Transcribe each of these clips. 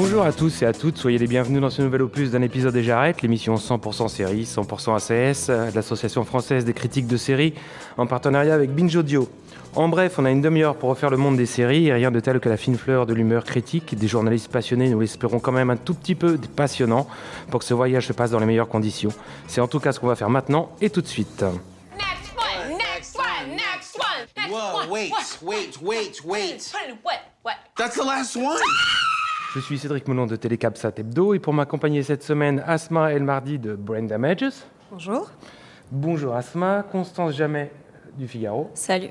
Bonjour à tous et à toutes, soyez les bienvenus dans ce nouvel opus d'un épisode des J'arrête, l'émission 100% série, 100% ACS, euh, de l'Association française des critiques de séries, en partenariat avec Binge Audio. En bref, on a une demi-heure pour refaire le monde des séries, et rien de tel que la fine fleur de l'humeur critique, des journalistes passionnés, nous l'espérons quand même un tout petit peu passionnant, pour que ce voyage se passe dans les meilleures conditions. C'est en tout cas ce qu'on va faire maintenant et tout de suite. Next one, next one, next one, next Whoa, one. wait, What? wait, wait, wait. What? What? That's the last one. Je suis Cédric Moulon de Télécapsat Hebdo, et pour m'accompagner cette semaine, Asma El Mardi de Brain Damages. Bonjour. Bonjour Asma, Constance Jamais du Figaro. Salut.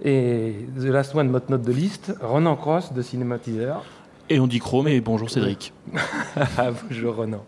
Et The Last One, notre note de liste, Ronan Cross de Cinématiseur. Et on dit Chrome et bonjour Cédric. Bonjour Ronan.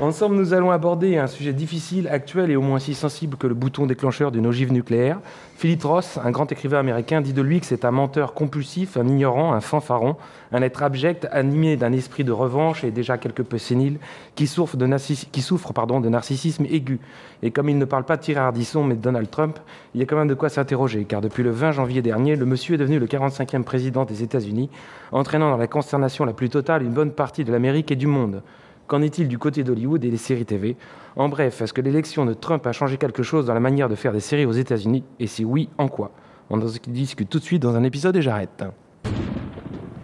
Ensemble, nous allons aborder un sujet difficile, actuel et au moins si sensible que le bouton déclencheur d'une ogive nucléaire. Philip Ross, un grand écrivain américain, dit de lui que c'est un menteur compulsif, un ignorant, un fanfaron, un être abject, animé d'un esprit de revanche et déjà quelque peu sénile, qui souffre de, narcissisme aigu. Et comme il ne parle pas de Thierry mais de Donald Trump, il y a quand même de quoi s'interroger, car depuis le 20 janvier dernier, le monsieur est devenu le 45e président des États-Unis, entraînant dans la consternation la plus totale une bonne partie de l'Amérique et du monde. Qu'en est-il du côté d'Hollywood et des séries TV En bref, est-ce que l'élection de Trump a changé quelque chose dans la manière de faire des séries aux États-Unis? Et si oui, en quoi? On en discute tout de suite dans un épisode et j'arrête.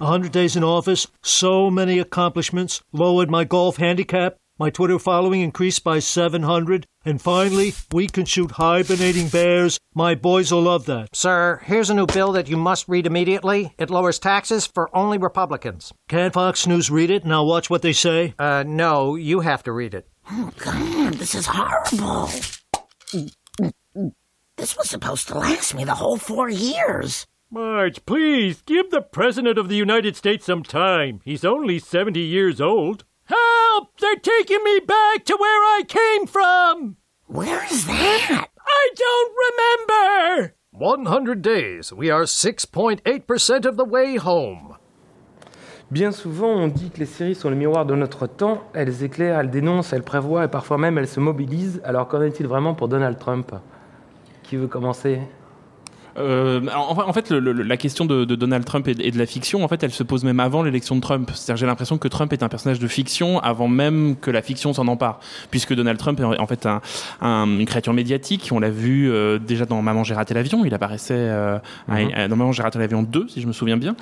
100 days in office, so many accomplishments, lowered my golf handicap, my Twitter following increased by 700, and finally, we can shoot hibernating bears. My boys will love that. Sir, here's a new bill that you must read immediately. It lowers taxes for only Republicans. Can't Fox News read it? Now watch what they say. Uh, no, you have to read it. Oh, God, this is horrible. This was supposed to last me the whole four years. Marge, please, give the President of the United States some time. He's only 70 years old. Help! They're taking me back to where I came from! Where is that? I don't remember! 100 days. We are 6.8% of the way home. Bien souvent, on dit que les séries sont le miroir de notre temps. Elles éclairent, elles dénoncent, elles prévoient et parfois même elles se mobilisent. Alors qu'en est-il vraiment pour Donald Trump? Qui veut commencer? Euh, en, fait, le- le- la question de, de Donald Trump et de, et de la fiction, en fait, elle se pose même avant l'élection de Trump. C'est-à-dire, j'ai l'impression que Trump est un personnage de fiction avant même que la fiction s'en empare, puisque Donald Trump est en fait un, un- une créature médiatique. On l'a vu euh, déjà dans Maman j'ai raté l'avion. Il apparaissait euh, à- à- dans Maman j'ai raté l'avion 2, si je me souviens bien.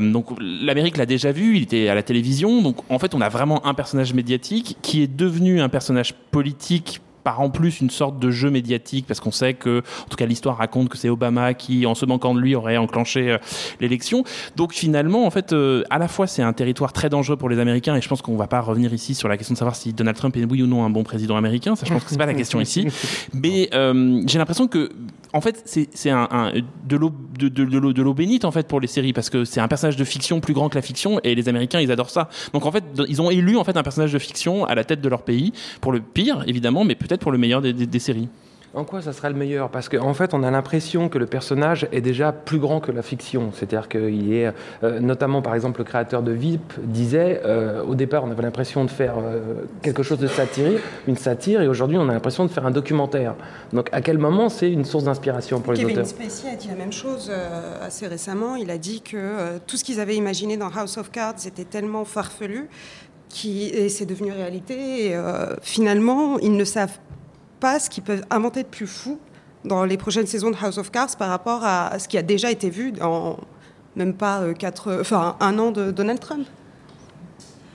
Donc l'Amérique l'a déjà vu. Il était à la télévision. Donc en fait, on a vraiment un personnage médiatique qui est devenu un personnage politique par en plus une sorte de jeu médiatique parce qu'on sait que en tout cas l'histoire raconte que c'est Obama qui en se manquant de lui aurait enclenché euh, l'élection. Donc finalement en fait euh, à la fois c'est un territoire très dangereux pour les Américains et je pense qu'on va pas revenir ici sur la question de savoir si Donald Trump est oui ou non un bon président américain. Ça je pense que c'est pas la question ici. Mais euh, j'ai l'impression que en fait c'est c'est un, un- de l'eau de, l'eau bénite en fait pour les séries parce que c'est un personnage de fiction plus grand que la fiction et les Américains ils adorent ça. Donc en fait ils ont élu en fait un personnage de fiction à la tête de leur pays pour le pire évidemment mais peut-être pour le meilleur des séries En quoi ça sera le meilleur? Parce qu'en fait, on a l'impression que le personnage est déjà plus grand que la fiction. C'est-à-dire qu'il est, euh, notamment par exemple, le créateur de VIP disait, euh, au départ, on avait l'impression de faire euh, quelque chose de satirique, une satire, et aujourd'hui, on a l'impression de faire un documentaire. Donc, à quel moment c'est une source d'inspiration pour les Kevin auteurs? Spacey a dit la même chose assez récemment. Il a dit que tout ce qu'ils avaient imaginé dans House of Cards était tellement farfelu qui, et c'est devenu réalité. Et, euh, finalement, ils ne savent pas ce qu'ils peuvent inventer de plus fou dans les prochaines saisons de House of Cards par rapport à ce qui a déjà été vu dans même pas euh, quatre, enfin un an de Donald Trump.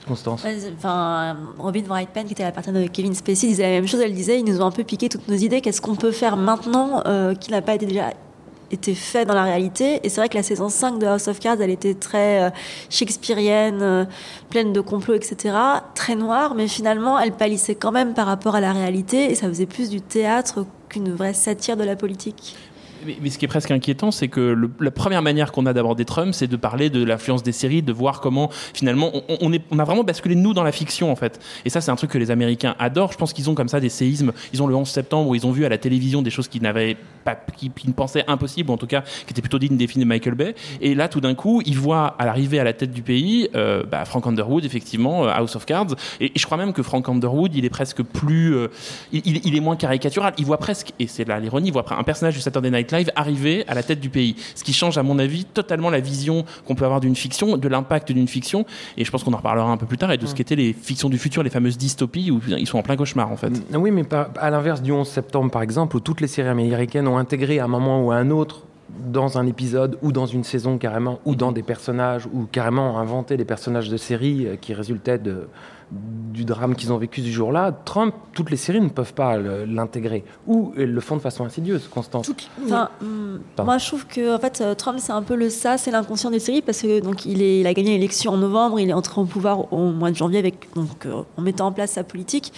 Constance Enfin, Robin Wright-Penn, qui était la partenaire de Kevin Spacey, disait la même chose. Elle disait, ils nous ont un peu piqué toutes nos idées. Qu'est-ce qu'on peut faire maintenant euh, qui n'a pas été déjà été fait dans la réalité Et c'est vrai que la saison 5 de House of Cards, elle était très euh, shakespearienne, euh, pleine de complots, etc. Très noire, mais finalement, elle pâlissait quand même par rapport à la réalité et ça faisait plus du théâtre qu'une vraie satire de la politique. Mais, ce qui est presque inquiétant, c'est que la première manière qu'on a d'aborder Trump, c'est de parler de l'influence des séries, de voir comment finalement on, est, on a vraiment basculé nous dans la fiction en fait. Et ça, c'est un truc que les Américains adorent. Je pense qu'ils ont comme ça des séismes. Ils ont le 11 septembre où ils ont vu à la télévision des choses qu'ils n'avaient pas, qui, qui ne pensaient impossibles, ou en tout cas qui étaient plutôt dignes des films de Michael Bay. Et là, tout d'un coup, ils voient à l'arrivée à la tête du pays, euh, bah, Frank Underwood, effectivement, euh, House of Cards. Et, je crois même que Frank Underwood, il est presque plus, euh, il est moins caricatural. Il voit presque, et c'est là l'ironie, il voit un personnage du Saturday Night Live arriver à la tête du pays. Ce qui change, à mon avis, totalement la vision qu'on peut avoir d'une fiction, de l'impact d'une fiction. Et je pense qu'on en reparlera un peu plus tard, et de ce qu'étaient les fictions du futur, les fameuses dystopies, où ils sont en plein cauchemar, en fait. Oui, mais à l'inverse du 11 septembre, par exemple, où toutes les séries américaines ont intégré à un moment ou à un autre, dans un épisode ou dans une saison carrément, ou dans des personnages, ou carrément inventé des personnages de séries euh, qui résultaient de, du drame qu'ils ont vécu ce jour-là. Trump, toutes les séries ne peuvent pas l'intégrer. Ou elles le font de façon insidieuse, Constance. Enfin, Pardon. moi, je trouve que en fait, euh, Trump, c'est un peu le ça, c'est l'inconscient des séries parce que donc il, est, il a gagné l'élection en novembre, il est entré au pouvoir au mois de janvier avec donc euh, en mettant en place sa politique.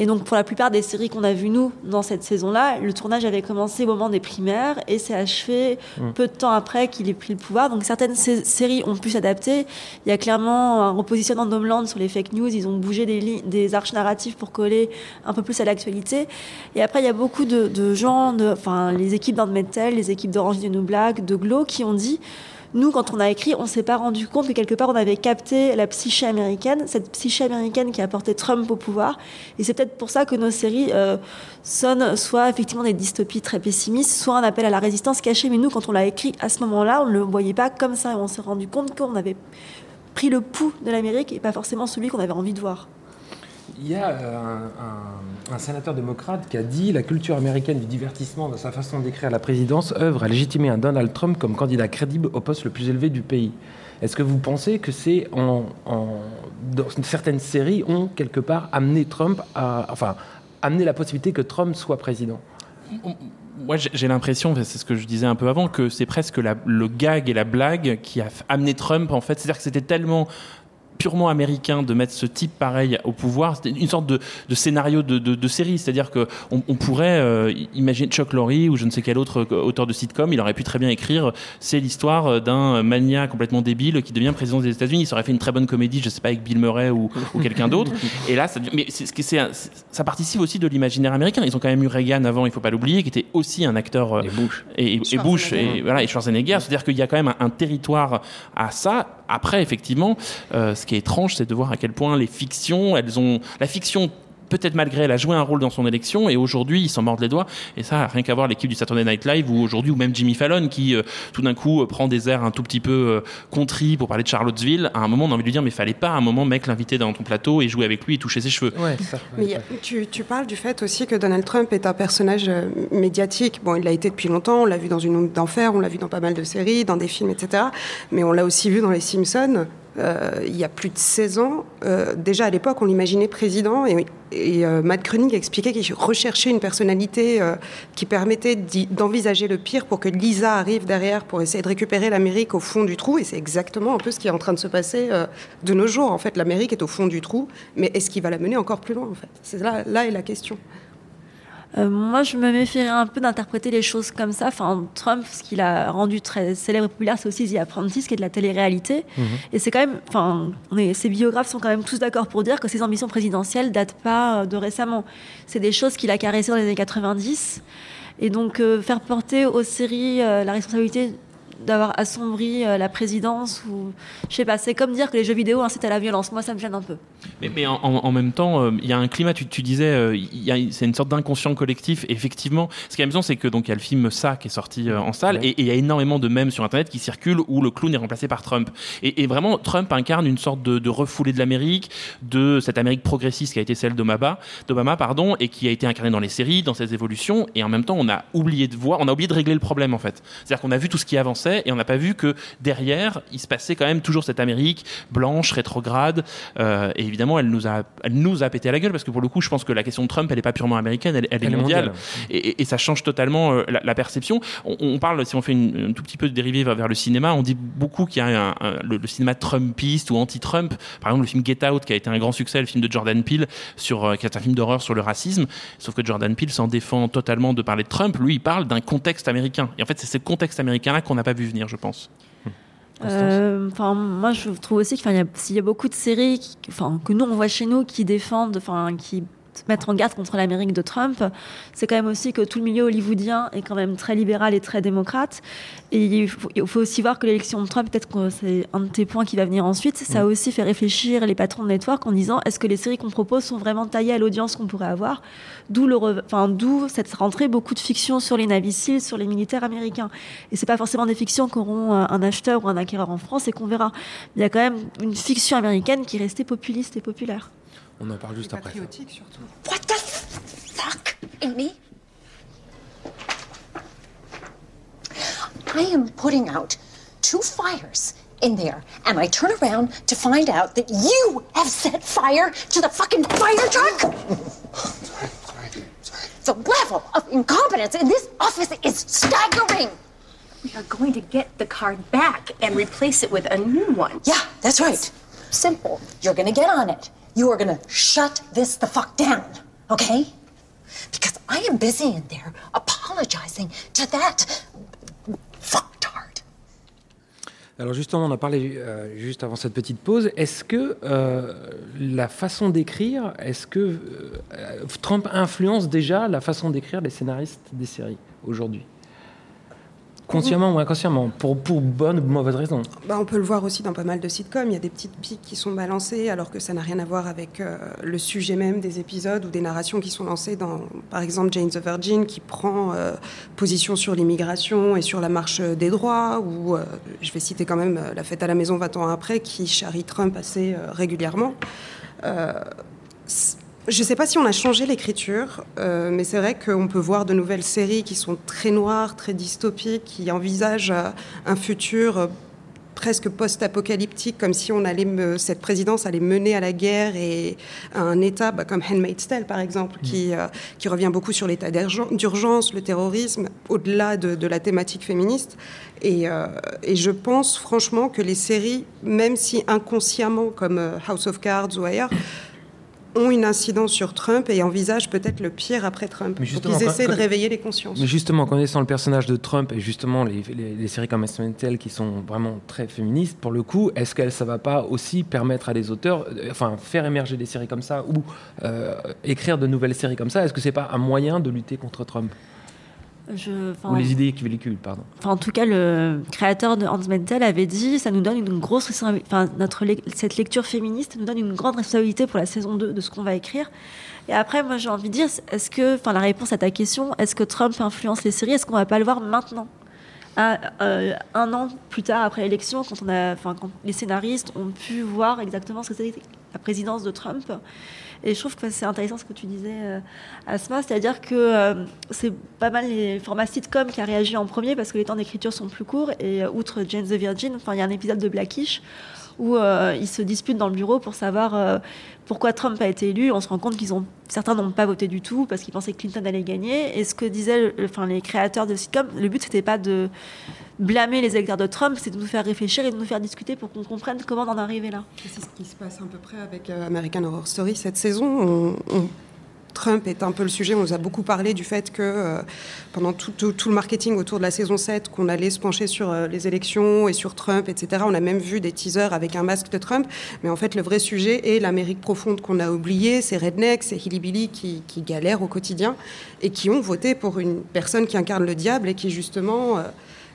Et donc pour la plupart des séries qu'on a vues nous dans cette saison-là, le tournage avait commencé au moment des primaires et s'est achevé Mm. peu de temps après qu'il ait pris le pouvoir. Donc certaines sé- séries ont pu s'adapter. Il y a clairement un repositionnement d'Homeland sur les fake news. Ils ont bougé des, des arches narratives pour coller un peu plus à l'actualité. Et après, il y a beaucoup de, de gens, de, enfin les équipes d'Andmetal, les équipes d'Orange the New Black, de Glow, qui ont dit nous, quand on a écrit, on s'est pas rendu compte que quelque part on avait capté la psyché américaine, cette psyché américaine qui a porté Trump au pouvoir. Et c'est peut-être pour ça que nos séries euh, sonnent soit effectivement des dystopies très pessimistes, soit un appel à la résistance cachée. Mais nous, quand on l'a écrit à ce moment-là, on ne le voyait pas comme ça. On s'est rendu compte qu'on avait pris le pouls de l'Amérique et pas forcément celui qu'on avait envie de voir. Il y a euh, un, sénateur démocrate qui a dit la culture américaine du divertissement, dans sa façon d'écrire la présidence, œuvre à légitimer un Donald Trump comme candidat crédible au poste le plus élevé du pays. Est-ce que vous pensez que c'est en, en- dans certaines séries ont quelque part amené Trump enfin, amené la possibilité que Trump soit président? Moi, j'ai l'impression, c'est ce que je disais un peu avant, que c'est presque le gag et la blague qui a amené Trump, en fait. C'est-à-dire que c'était tellement purement américain de mettre ce type pareil au pouvoir. C'était une sorte de, de scénario de, de, de série. C'est-à-dire qu'on on pourrait euh, imaginer Chuck Lorre ou je ne sais quel autre euh, auteur de sitcom, il aurait pu très bien écrire c'est l'histoire d'un mania complètement débile qui devient président des États-Unis. Ça aurait fait une très bonne comédie, je sais pas, avec Bill Murray ou, ou quelqu'un d'autre. Et là, ça, mais c'est, ce qui- c'est ça participe aussi de l'imaginaire américain. Ils ont quand même eu Reagan avant, il faut pas l'oublier, qui était aussi un acteur. euh, Et Bush. Et, et Bush, Schwarzenegger. et, voilà, et Schwarzenegger. C'est-à-dire qu'il y a quand même un, un territoire à ça. Après, effectivement, euh, ce qui est étrange, c'est de voir à quel point les fictions, elles ont. La fiction. Peut-être malgré elle a joué un rôle dans son élection et aujourd'hui ils s'en mordent les doigts et ça rien qu'à voir l'équipe du Saturday Night Live ou aujourd'hui ou même Jimmy Fallon qui euh, tout d'un coup euh, prend des airs un tout petit peu euh, contris pour parler de Charlottesville à un moment on a envie de lui dire mais fallait pas à un moment mec l'inviter dans ton plateau et jouer avec lui et toucher ses cheveux Mais il y a- tu, tu parles du fait aussi que Donald Trump est un personnage euh, médiatique. Bon, il l'a été depuis longtemps, on l'a vu dans Une onde d'enfer, on l'a vu dans pas mal de séries, dans des films, etc. Mais on l'a aussi vu dans Les Simpsons. Euh, il y a plus de 16 ans, Euh, déjà à l'époque, on l'imaginait président et, et, euh, Matt Groening expliquait qu'il recherchait une personnalité qui permettait d'envisager le pire pour que Lisa arrive derrière pour essayer de récupérer l'Amérique au fond du trou. Et c'est exactement un peu ce qui est en train de se passer de nos jours. En fait, l'Amérique est au fond du trou, mais est-ce qu'il va la mener encore plus loin en fait? C'est là, là est la question. Euh, moi, je me méfierais un peu d'interpréter les choses comme ça. Enfin, Trump, ce qu'il a rendu très célèbre et populaire, c'est aussi The Apprentice, qui est de la télé-réalité. Mhm. Et c'est quand même, enfin, ses biographes sont quand même tous d'accord pour dire que ses ambitions présidentielles datent pas euh, de récemment. C'est des choses qu'il a caressées dans les années 90. Et donc, euh, faire porter aux séries euh, la responsabilité d'avoir assombri euh, la présidence ou je sais pas c'est comme dire que les jeux vidéo incitent à la violence moi ça me gêne un peu Mais, mais en, en- en même temps, euh, il y a un climat. Tu, tu disais, euh, il y a- c'est une sorte d'inconscient collectif. Effectivement, ce qui est amusant, c'est que donc il y a le film Ça qui est sorti euh, en salle, et et il y a énormément de mèmes sur Internet qui circulent où le clown est remplacé par Trump. Et, et vraiment, Trump incarne une sorte de, de refoulé de l'Amérique, de cette Amérique progressiste qui a été celle d'Obama, d'Obama, pardon, et qui a été incarnée dans les séries, dans ses évolutions. Et en même temps, on a oublié de voir, on a oublié de régler le problème en fait. C'est-à-dire qu'on a vu tout ce qui avançait. Français et on n'a pas vu que derrière, il se passait quand même toujours cette Amérique blanche, rétrograde. euh, et évidemment, elle nous a, elle nous a pété à la gueule parce que pour le coup, je pense que la question de Trump, elle n'est pas purement américaine, elle, elle est Elle est mondiale. mondiale. Et, ça change totalement euh, la, la perception. On, on parle, si on fait une, un tout petit peu de dérivé vers, vers le cinéma, on dit beaucoup qu'il y a un- un- le, le cinéma Trumpiste ou anti-Trump. Par exemple, le film Get Out, qui a été un grand succès, le film de Jordan Peele, sur, euh, qui est un film d'horreur sur le racisme. Sauf que Jordan Peele s'en défend totalement de parler de Trump. Lui, il parle d'un contexte américain. Et en fait, c'est ce contexte américain-là qu'on n'a pas vu venir, je pense. Euh, Enfin, moi, je trouve aussi qu'il y, a- y a beaucoup de séries, enfin, que nous on voit chez nous, qui défendent, enfin, qui mettent en garde contre l'Amérique de Trump, c'est quand même aussi que tout le milieu hollywoodien est quand même très libéral et très démocrate. Et il faut, il faut aussi voir que l'élection de Trump, peut-être que c'est un de tes points qui va venir ensuite, ça a aussi fait réfléchir les patrons de network en disant est-ce que les séries qu'on propose sont vraiment taillées à l'audience qu'on pourrait avoir? D'où le, enfin, d'où cette rentrée beaucoup de fictions sur les Navy Seals, sur les militaires américains. Et c'est pas forcément des fictions qu'auront euh, un acheteur ou un acquéreur en France et qu'on verra. Il y a quand même une fiction américaine qui est restée populiste et populaire. On en parle juste après. Patriotique surtout. What the fuck, Amy? I am putting out two fires in there, and I turn around to find out that you have set fire to the fucking fire truck. The level of incompetence in this office is staggering. We are going to get the card back and replace it with a new one. Yeah, that's right. Simple. You're gonna get on it. You are gonna shut this the fuck down, okay? Because I am busy in there apologizing to that. Alors justement, on en parlait euh, juste avant cette petite pause. Est-ce que euh, la façon d'écrire, est-ce que euh, Trump influence déjà la façon d'écrire les scénaristes des séries aujourd'hui? Consciemment ou inconsciemment pour, pour bonne ou mauvaise raison Bah, on peut le voir aussi dans pas mal de sitcoms. Il y a des petites piques qui sont balancées alors que ça n'a rien à voir avec euh, le sujet même des épisodes ou des narrations qui sont lancées dans, par exemple, Jane the Virgin qui prend euh, position sur l'immigration et sur la marche des droits ou, euh, je vais citer quand même La fête à la maison 20 ans après qui charrie Trump assez régulièrement. Je ne sais pas si on a changé l'écriture, euh, mais c'est vrai qu'on peut voir de nouvelles séries qui sont très noires, très dystopiques, qui envisagent euh, un futur euh, presque post-apocalyptique, comme si on allait me- cette présidence allait mener à la guerre et à un État bah, comme Handmaid's Tale, par exemple, qui, euh, qui revient beaucoup sur l'état d'urgen- d'urgence, le terrorisme, au-delà de, de la thématique féministe. Et, euh, et je pense franchement que les séries, même si inconsciemment, comme House of Cards ou ailleurs, ont une incidence sur Trump et envisagent peut-être le pire après Trump. Mais Donc justement, ils quand- essaient de réveiller les consciences. Mais justement, connaissant le personnage de Trump et justement les, les- les séries comme Instrumental qui sont vraiment très féministes, pour le coup, est-ce que ça va pas aussi permettre à des auteurs, euh, enfin, faire émerger des séries comme ça ou euh, écrire de nouvelles séries comme ça? Est-ce que c'est pas un moyen de lutter contre Trump? Je, Ou les idées qui véhiculent, pardon. Enfin, en tout cas, le créateur de Hans Mentel avait dit ça nous donne une grosse. Enfin, notre, cette lecture féministe nous donne une grande responsabilité pour la saison 2 de ce qu'on va écrire. Et après, moi, j'ai envie de dire est-ce que, enfin, la réponse à ta question, est-ce que Trump influence les séries Est-ce qu'on va pas le voir maintenant? À, euh, un an plus tard, après l'élection, quand, on a, enfin, quand les scénaristes ont pu voir exactement ce que c'était la présidence de Trump. Et je trouve que c'est intéressant ce que tu disais, euh, Asma, c'est-à-dire que euh, c'est pas mal les formats sitcom qui a réagi en premier parce que les temps d'écriture sont plus courts. Et euh, outre Jane the Virgin, il y a un épisode de Blackish où euh, ils se disputent dans le bureau pour savoir pourquoi Trump a été élu. On se rend compte qu'ils ont certains n'ont pas voté du tout parce qu'ils pensaient que Clinton allait gagner. Et ce que disaient les créateurs de sitcom, le but c'était pas de blâmer les électeurs de Trump, c'est de nous faire réfléchir et de nous faire discuter pour qu'on comprenne comment en arrivé là. C'est ce qui se passe à peu près avec euh, American Horror Story cette saison. On- on- Trump est un peu le sujet. On nous a beaucoup parlé du fait que euh, pendant tout, le marketing autour de la saison 7, qu'on allait se pencher sur euh, les élections et sur Trump, etc. On a même vu des teasers avec un masque de Trump. Mais en fait, le vrai sujet est l'Amérique profonde qu'on a oubliée, ces rednecks, ces hillbilly qui, galèrent au quotidien et qui ont voté pour une personne qui incarne le diable et qui justement...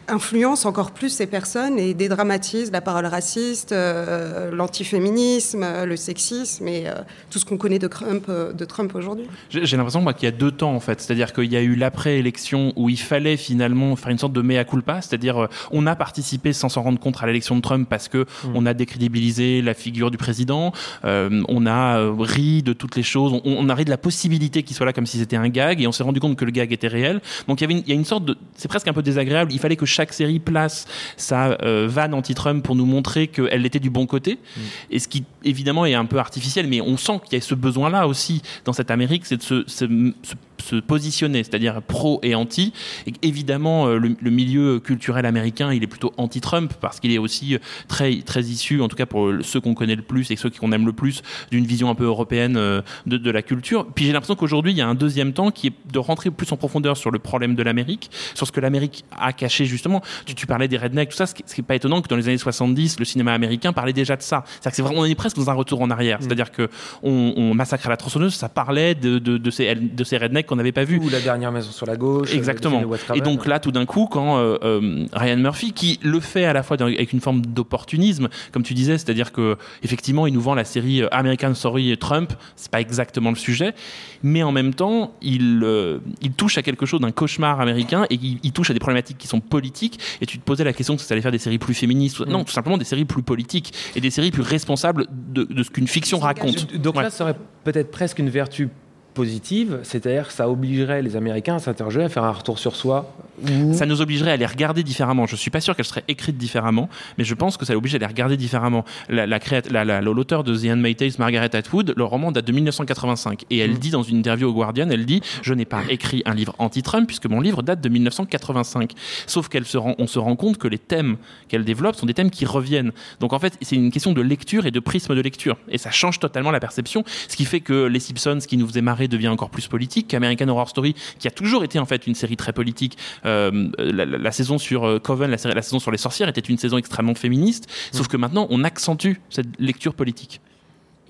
influence encore plus ces personnes et dédramatise la parole raciste, euh, l'antiféminisme, le sexisme et euh, tout ce qu'on connaît de Trump, euh, de Trump aujourd'hui. J'ai l'impression moi, qu'il y a deux temps en fait, c'est-à-dire qu'il y a eu l'après-élection où il fallait finalement faire une sorte de mea culpa, c'est-à-dire euh, on a participé sans s'en rendre compte à l'élection de Trump parce que on a décrédibilisé la figure du président, euh, on a ri de toutes les choses, on, on a ri de la possibilité qu'il soit là comme si c'était un gag et on s'est rendu compte que le gag était réel. Donc il y avait une, il y a une sorte de, c'est presque un peu désagréable. Il fallait que chaque série place sa euh, vanne anti-Trump pour nous montrer qu'elle était du bon côté. Mm. Et ce qui, évidemment, est un peu artificiel, mais on sent qu'il y a ce besoin-là aussi dans cette Amérique, c'est de se, se- se- se positionner, c'est-à-dire pro et anti. Et évidemment, euh, le, le milieu culturel américain, il est plutôt anti-Trump parce qu'il est aussi euh, très, très issu, en tout cas pour ceux qu'on connaît le plus et ceux qu'on aime le plus, d'une vision un peu européenne euh, de, de la culture. Puis j'ai l'impression qu'aujourd'hui, il y a un deuxième temps qui est de rentrer plus en profondeur sur le problème de l'Amérique, sur ce que l'Amérique a caché justement. Tu, tu parlais des rednecks, tout ça, ce qui ce qui est pas étonnant que dans les années 70, le cinéma américain parlait déjà de ça. C'est-à-dire que c'est vraiment, on est presque dans un retour en arrière. C'est-à-dire que on, à la tronçonneuse, ça parlait de, de, de ces, de ces rednecks qu'on n'avait pas vus. Ou la dernière maison sur la gauche. Exactement. Et donc là, tout d'un coup, quand euh, euh, Ryan Murphy, qui le fait à la fois avec une forme d'opportunisme, comme tu disais, c'est-à-dire que effectivement, il nous vend la série euh, American Story Trump, c'est pas exactement le sujet, mais en même temps, il euh, il touche à quelque chose d'un cauchemar américain et il, il touche à des problématiques qui sont politiques. Et tu te posais la question que ça allait faire des séries plus féministes, Mm. non, tout simplement des séries plus politiques et des séries plus responsables de, de ce qu'une fiction raconte. Donc Ouais. là, ça aurait peut-être presque une vertu positive, c'est-à-dire que ça obligerait les Américains à s'interroger, à faire un retour sur soi. Ou... ça nous obligerait à les regarder différemment. Je suis pas sûr qu'elle serait écrite différemment, mais je pense que ça l'oblige à les regarder différemment. La, la créat- la- la- l'auteur de The Handmaid's Tale, Margaret Atwood, le roman date de 1985 et elle dit dans une interview au Guardian, elle dit je n'ai pas écrit un livre anti-Trump puisque mon livre date de 1985. Sauf qu'elle se rend, on se rend compte que les thèmes qu'elle développe sont des thèmes qui reviennent. Donc en fait, c'est une question de lecture et de prisme de lecture et ça change totalement la perception, ce qui fait que les Simpsons, ce qui nous faisait marrer, devient encore plus politique. qu'American Horror Story, qui a toujours été en fait une série très politique, euh, la, la- la saison sur euh, Coven, la, saison sur les sorcières était une saison extrêmement féministe. Sauf que maintenant, on accentue cette lecture politique.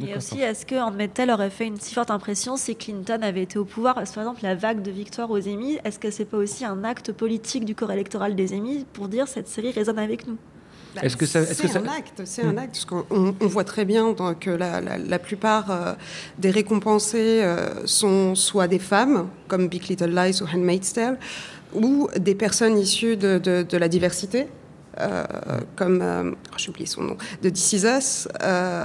Et aussi, est-ce que Handmaid's aurait fait une si forte impression si Clinton avait été au pouvoir Parce que, Par exemple, la vague de victoire aux Emmy, est-ce que c'est pas aussi un acte politique du corps électoral des Emmy pour dire cette série résonne avec nous? Est-ce que ça- est-ce c'est que ça- un acte, c'est un acte, parce qu'on on- on voit très bien que la, la- la plupart euh, des récompensés euh, sont soit des femmes, comme Big Little Lies ou Handmaid's Tale, ou des personnes issues de, de- de la diversité, euh, comme, euh, oh, j'ai oublié son nom, de This Is Us. euh,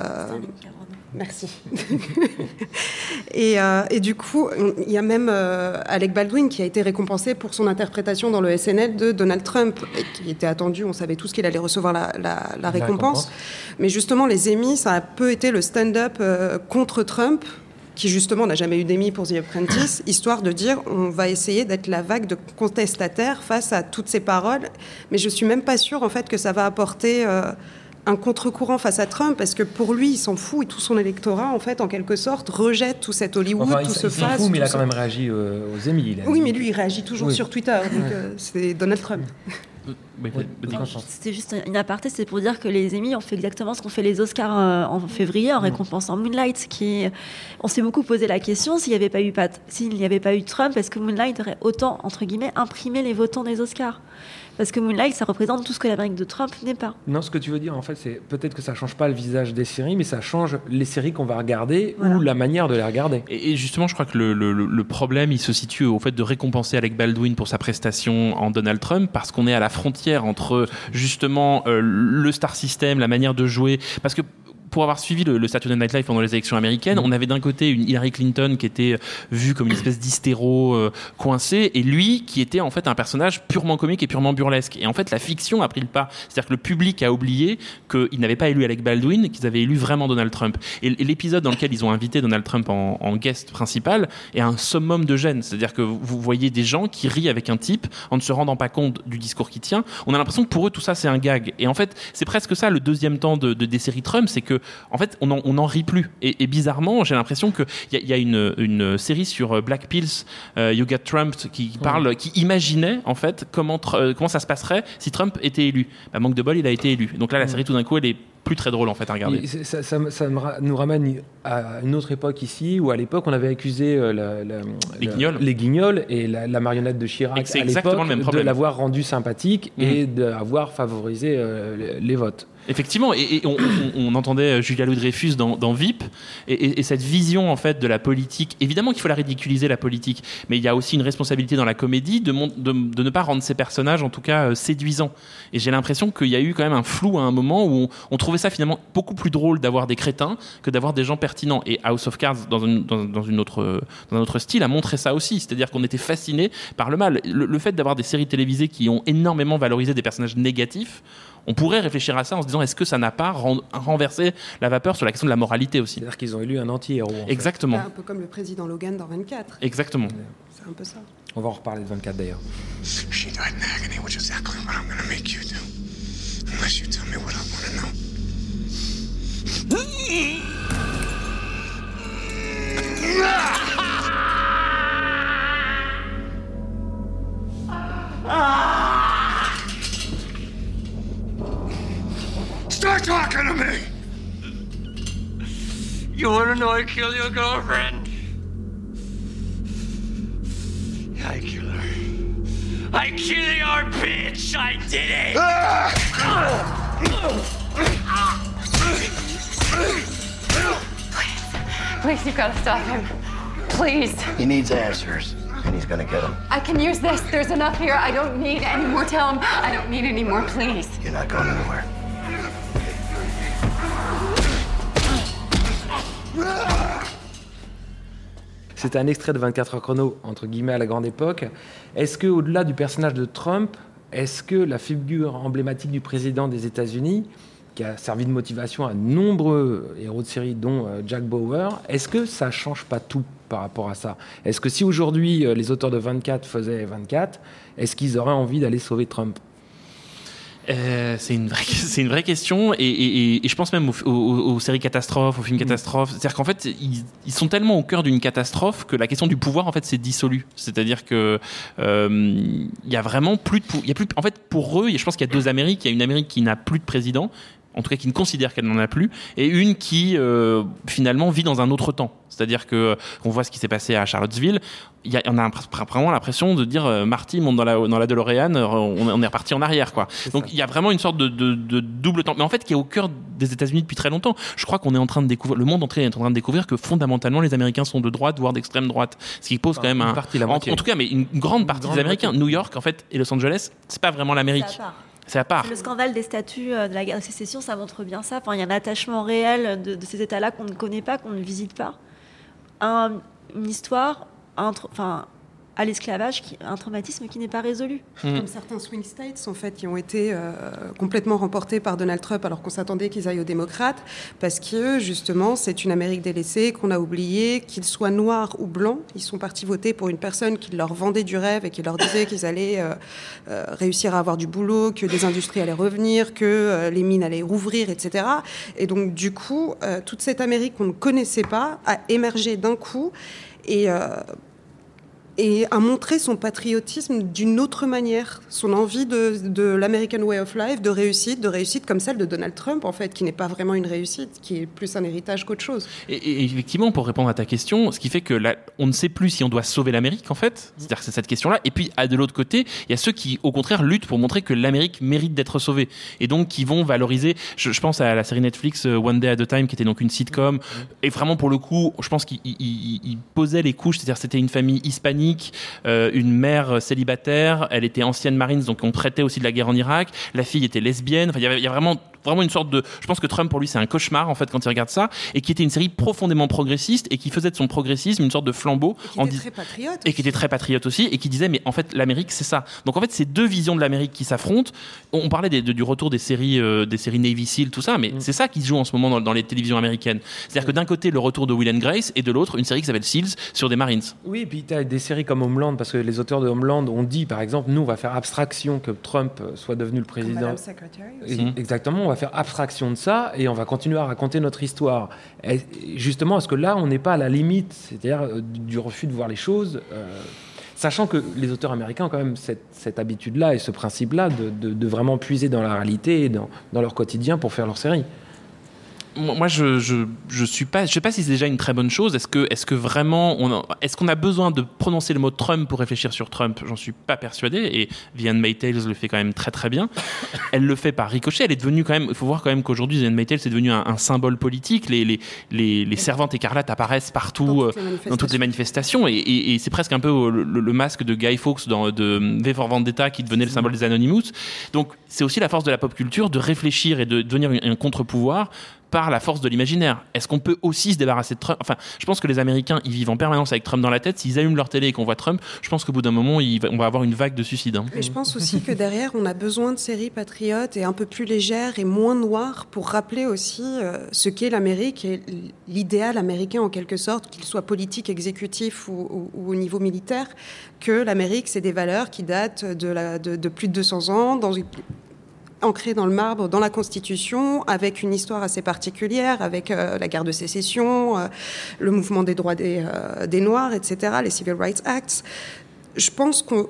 Merci. et, euh, et du coup, il y a même euh, Alec Baldwin qui a été récompensé pour son interprétation dans le SNL de Donald Trump, et qui était attendu, on savait tous qu'il allait recevoir la, la- la récompense. récompense. Mais justement, les Emmy, ça a peu été le stand-up euh, contre Trump, qui justement n'a jamais eu d'Emmy pour The Apprentice, histoire de dire on va essayer d'être la vague de contestataires face à toutes ces paroles. Mais je suis même pas sûre en fait que ça va apporter euh, un contre-courant face à Trump, parce que pour lui, il s'en fout et tout son électorat, en fait, en quelque sorte, rejette tout cet Hollywood, Enfin, tout ce il s'en face. fout, mais il a quand même réagi euh, aux a Oui, mais lui, il réagit toujours Oui. sur Twitter, donc Ouais. euh, c'est Donald Trump. C'était juste une aparté, c'est pour dire que les Emmy ont fait exactement ce qu'ont fait les Oscars euh, en février en récompensant Moonlight. Qui, on s'est beaucoup posé la question s'il n'y avait pas eu Pat, s'il n'y avait pas eu Trump, est-ce que Moonlight aurait autant entre guillemets imprimé les votants des Oscars? Parce que Moonlight, ça représente tout ce que l'Amérique de Trump n'est pas. Non, ce que tu veux dire, en fait, c'est peut-être que ça change pas le visage des séries, mais ça change les séries qu'on va regarder ou la manière de les regarder. Et, et justement, je crois que le, le- le problème, il se situe au fait de récompenser Alec Baldwin pour sa prestation en Donald Trump, parce qu'on est à la frontière entre justement euh, le star system, la manière de jouer, parce que pour avoir suivi le, le Saturday Night Live pendant les élections américaines, on avait d'un côté une Hillary Clinton qui était vue comme une espèce d'hystéro euh, coincé, et lui qui était en fait un personnage purement comique et purement burlesque. Et en fait, la fiction a pris le pas. C'est-à-dire que le public a oublié qu'ils n'avaient pas élu Alec Baldwin, qu'ils avaient élu vraiment Donald Trump. Et, l'épisode dans lequel ils ont invité Donald Trump en, en guest principal est un summum de gêne. C'est-à-dire que vous voyez des gens qui rient avec un type en ne se rendant pas compte du discours qui tient. On a l'impression que pour eux, tout ça, c'est un gag. Et en fait, c'est presque ça le deuxième temps de, de- des séries Trump, c'est que en fait, on n'en on en rit plus. Et, et bizarrement, j'ai l'impression qu'il y a, y a une, une série sur euh, Black Pills, euh, You Got Trump, qui parle, qui imaginait en fait comment, euh, comment ça se passerait si Trump était élu. Bah, manque de bol, il a été élu. Donc là, la série, tout d'un coup, elle est plus très drôle en fait à regarder. Ça, nous ramène à une autre époque ici, où à l'époque on avait accusé la- la- Les la- guignols. les guignols et la, marionnette de Chirac à l'époque de l'avoir rendu sympathique Mhm. et d'avoir favorisé euh, les, les votes. Effectivement, et, on, entendait euh, Julia Louis-Dreyfus dans, dans VIP, et, et- et cette vision en fait de la politique. Évidemment qu'il faut la ridiculiser la politique, mais il y a aussi une responsabilité dans la comédie de, de, ne pas rendre ces personnages en tout cas euh, séduisants. Et j'ai l'impression qu'il y a eu quand même un flou à un moment où on, trouvait ça finalement beaucoup plus drôle d'avoir des crétins que d'avoir des gens pertinents. Et House of Cards dans, une- autre, un autre style a montré ça aussi, c'est-à-dire qu'on était fasciné par le mal. Le fait d'avoir des séries télévisées qui ont énormément valorisé des personnages négatifs, on pourrait réfléchir à ça en se disant est-ce que ça n'a pas ren- renversé la vapeur sur la question de la moralité aussi? C'est-à-dire qu'ils ont élu un anti-héros. fait. Exactement. Un peu comme le président Logan dans 24. Exactement. C'est un peu ça. On va en reparler de 24 d'ailleurs. You know I kill your girlfriend? I kill her. I killed your bitch! I did it! Please, you've gotta stop him. Please. He needs answers, and he's gonna get them. I can use this. There's enough here. I don't need any more. Tell him I don't need any more, please. You're not going anywhere. C'est un extrait de 24 heures chrono, entre guillemets, à la grande époque. Est-ce que, au-delà du personnage de Trump, est-ce que la figure emblématique du président des États-Unis, qui a servi de motivation à nombreux héros de série, dont euh, Jack Bauer, est-ce que ça change pas tout par rapport à ça? Est-ce que si aujourd'hui euh, les auteurs de 24 faisaient 24, est-ce qu'ils auraient envie d'aller sauver Trump? Euh, c'est une vraie, c'est une vraie question et, et- et- je pense même aux, aux- aux séries catastrophes, aux films catastrophes. C'est-à-dire qu'en fait, ils, ils sont tellement au cœur d'une catastrophe que la question du pouvoir en fait s'est dissolue. C'est-à-dire que euh, il y a vraiment plus de, il y a plus. En fait, pour eux, je pense qu'il y a deux Amériques. Il y a une Amérique qui n'a plus de président. En tout cas, qui ne considère qu'elle n'en a plus, et une qui euh, finalement vit dans un autre temps. C'est-à-dire que euh, on voit ce qui s'est passé à Charlottesville. Il y a, on a vraiment l'impression de dire euh, Marty monte dans la dans la DeLorean, euh, on, on est reparti en arrière, quoi. Donc il y a vraiment une sorte de, de- de double temps, mais en fait qui est au cœur des États-Unis depuis très longtemps. Je crois qu'on est en train de découvrir, le monde entier est en train de découvrir que fondamentalement les Américains sont de droite, voire d'extrême droite, ce qui pose Enfin, quand même une un, partie, la en, en tout cas, mais une grande partie grande des Américains. moitié. New York, en fait, et Los Angeles, c'est pas vraiment l'Amérique. C'est à part. Le scandale des statuts euh, de la guerre de sécession, ça montre bien ça. Enfin, il y a un attachement réel de, ces États-là qu'on ne connaît pas, qu'on ne visite pas. Un- une histoire, un enfin, à l'esclavage, un traumatisme qui n'est pas résolu. Comme certains swing states, en fait, qui ont été euh, complètement remportés par Donald Trump alors qu'on s'attendait qu'ils aillent aux démocrates, parce que, justement, c'est une Amérique délaissée qu'on a oublié, qu'ils soient noirs ou blancs. Ils sont partis voter pour une personne qui leur vendait du rêve et qui leur disait qu'ils allaient euh, euh, réussir à avoir du boulot, que des industries allaient revenir, que euh, les mines allaient rouvrir, etc. Et donc, du coup, euh, toute cette Amérique qu'on ne connaissait pas a émergé d'un coup. Et euh, et a montré son patriotisme d'une autre manière, son envie de, de l'American Way of Life, de réussite, de réussite comme celle de Donald Trump, en fait, qui n'est pas vraiment une réussite, qui est plus un héritage qu'autre chose. Et, et effectivement, pour répondre à ta question, ce qui fait que là, on ne sait plus si on doit sauver l'Amérique, en fait. C'est-à-dire que c'est cette question-là. Et puis, à de l'autre côté, il y a ceux qui, au contraire, luttent pour montrer que l'Amérique mérite d'être sauvée. Et donc, qui vont valoriser. Je, je pense à la série Netflix euh, One Day at a Time, qui était donc une sitcom. Et vraiment, pour le coup, je pense qu'il il- il- il posait les couches. C'est-à-dire, c'était une famille hispanique, euh, une mère célibataire. Elle était ancienne Marines, donc on traitait aussi de la guerre en Irak. La fille était lesbienne. Il y a vraiment vraiment une sorte de je pense que Trump pour lui c'est un cauchemar en fait quand il regarde ça et qui était une série profondément progressiste et qui faisait de son progressisme une sorte de flambeau Qui en était dis- très patriote. et qui était très patriote aussi et qui disait mais en fait l'Amérique c'est ça. Donc en fait c'est deux visions de l'Amérique qui s'affrontent. On parlait des- de- du retour des séries euh, des séries Navy Seal tout ça mais c'est ça qui se joue en ce moment dans, dans les télévisions américaines. C'est-à-dire que d'un côté le retour de Will and Grace et de l'autre une série qui s'appelle Seals sur des Marines. Oui, et puis tu as des séries comme Homeland, parce que les auteurs de Homeland ont dit, par exemple, nous, on va faire abstraction que Trump soit devenu le président. Madame Secretary Et- aussi. Exactement, on va faire abstraction de ça et on va continuer à raconter notre histoire. Et justement, est-ce que là, on n'est pas à la limite, c'est-à-dire euh, du refus de voir les choses euh, Sachant que les auteurs américains ont quand même cette, habitude-là et ce principe-là de vraiment puiser dans la réalité et dans, dans leur quotidien pour faire leur série? Moi, je, je, je suis pas, je sais pas si c'est déjà une très bonne chose. Est-ce que, est-ce que vraiment, on est-ce qu'on a besoin de prononcer le mot Trump pour réfléchir sur Trump? J'en suis pas persuadé. Et Vivian Maytales le fait quand même très très bien. Elle le fait par ricochet. Elle est devenue quand même. Il faut voir quand même qu'aujourd'hui, Vivian Maytales c'est devenu un, un symbole politique. Les, les, les, les servantes écarlates apparaissent partout euh, dans toutes les manifestations. Et, et- et c'est presque un peu euh, le, le masque de Guy Fawkes dans de V for Vendetta qui devenait le symbole des Anonymous. Donc c'est aussi la force de la pop culture de réfléchir et de devenir un contre-pouvoir par la force de l'imaginaire. Est-ce qu'on peut aussi se débarrasser de Trump? Enfin, je pense que les Américains, ils vivent en permanence avec Trump dans la tête. S'ils allument leur télé et qu'on voit Trump, je pense qu'au bout d'un moment, on va avoir une vague de suicides. hein. Et je pense aussi que derrière, on a besoin de séries patriotes et un peu plus légères et moins noires pour rappeler aussi euh, ce qu'est l'Amérique et l'idéal américain en quelque sorte, qu'il soit politique, exécutif ou, au niveau militaire, que l'Amérique, c'est des valeurs qui datent de- de plus de 200 ans, dans une ancrées dans le marbre, dans la Constitution, avec une histoire assez particulière, avec euh, la guerre de sécession, euh, le mouvement des droits des, euh, des Noirs, etc., les Civil Rights Acts. Je pense qu'on